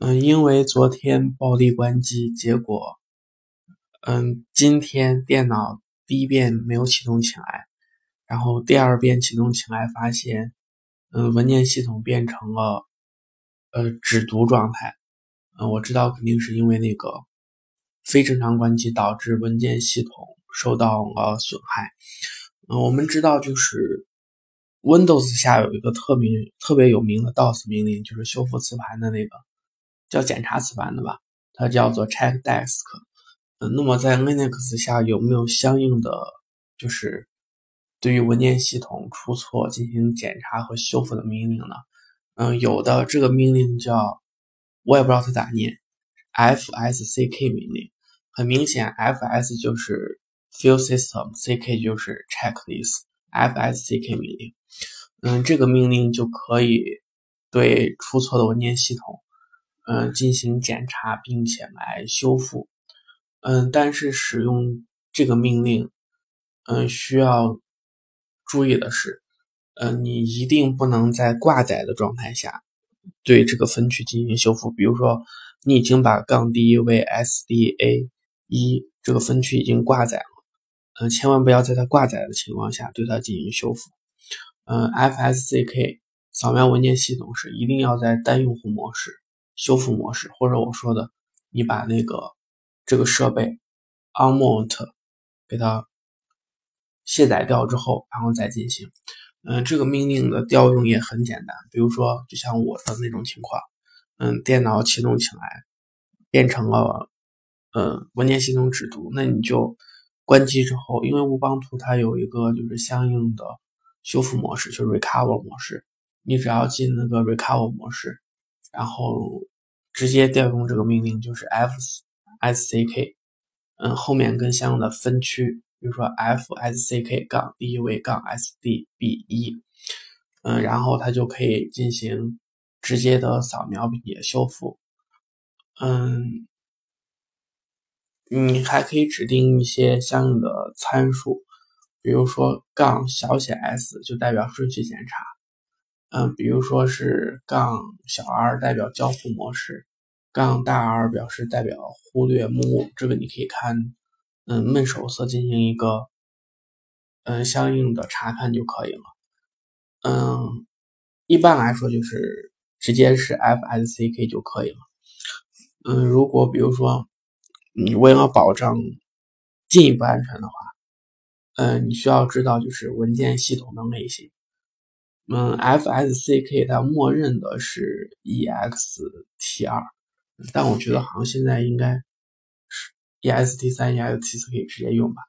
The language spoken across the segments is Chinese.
嗯，因为昨天暴力关机，结果，嗯，今天电脑第一遍没有启动起来，然后第二遍启动起来，发现，嗯，文件系统变成了，呃，只读状态。嗯，我知道肯定是因为那个非正常关机导致文件系统受到了损害。嗯，我们知道就是 Windows 下有一个特名特别有名的 DOS 命令，就是修复磁盘的那个。叫检查磁盘的吧，它叫做 check disk。嗯，那么在 Linux 下有没有相应的，就是对于文件系统出错进行检查和修复的命令呢？嗯，有的，这个命令叫我也不知道它咋念，fsck 命令。很明显，fs 就是 file system，ck 就是 check the i s fsck 命令。嗯，这个命令就可以对出错的文件系统。嗯，进行检查并且来修复。嗯，但是使用这个命令，嗯，需要注意的是，嗯，你一定不能在挂载的状态下对这个分区进行修复。比如说，你已经把杠 D 为 SDA 一这个分区已经挂载了，嗯，千万不要在它挂载的情况下对它进行修复。嗯，FSCK 扫描文件系统是一定要在单用户模式。修复模式，或者我说的，你把那个这个设备 unmount 给它卸载掉之后，然后再进行。嗯，这个命令的调用也很简单，比如说，就像我的那种情况，嗯，电脑启动起来变成了嗯文件系统只读，那你就关机之后，因为乌邦图它有一个就是相应的修复模式，就是 recover 模式，你只要进那个 recover 模式。然后直接调用这个命令就是 fsck，嗯，后面跟相应的分区，比如说 fsck 杠 d 为杠 sdb 一，嗯，然后它就可以进行直接的扫描并且修复，嗯，你还可以指定一些相应的参数，比如说杠小写 s 就代表顺序检查。嗯，比如说是杠小 r 代表交互模式，杠大 R 表示代表忽略目录，这个你可以看，嗯，闷手色进行一个，嗯，相应的查看就可以了。嗯，一般来说就是直接是 fsck 就可以了。嗯，如果比如说你为了保障进一步安全的话，嗯，你需要知道就是文件系统的类型。嗯，fsck 它默认的是 extr，但我觉得好像现在应该是 ext 三、ext 四可以直接用吧。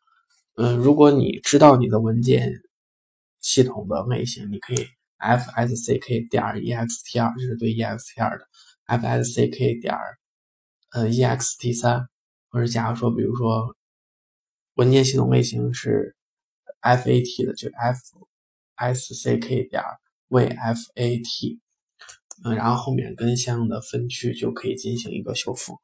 嗯，如果你知道你的文件系统的类型，你可以 fsck 点 EXT2，这是对 EXT2 的 fsck 点呃 ext 三，或者假如说，比如说文件系统类型是 fat 的，就 f。Sck 点 VFAT，嗯，然后后面跟相应的分区就可以进行一个修复。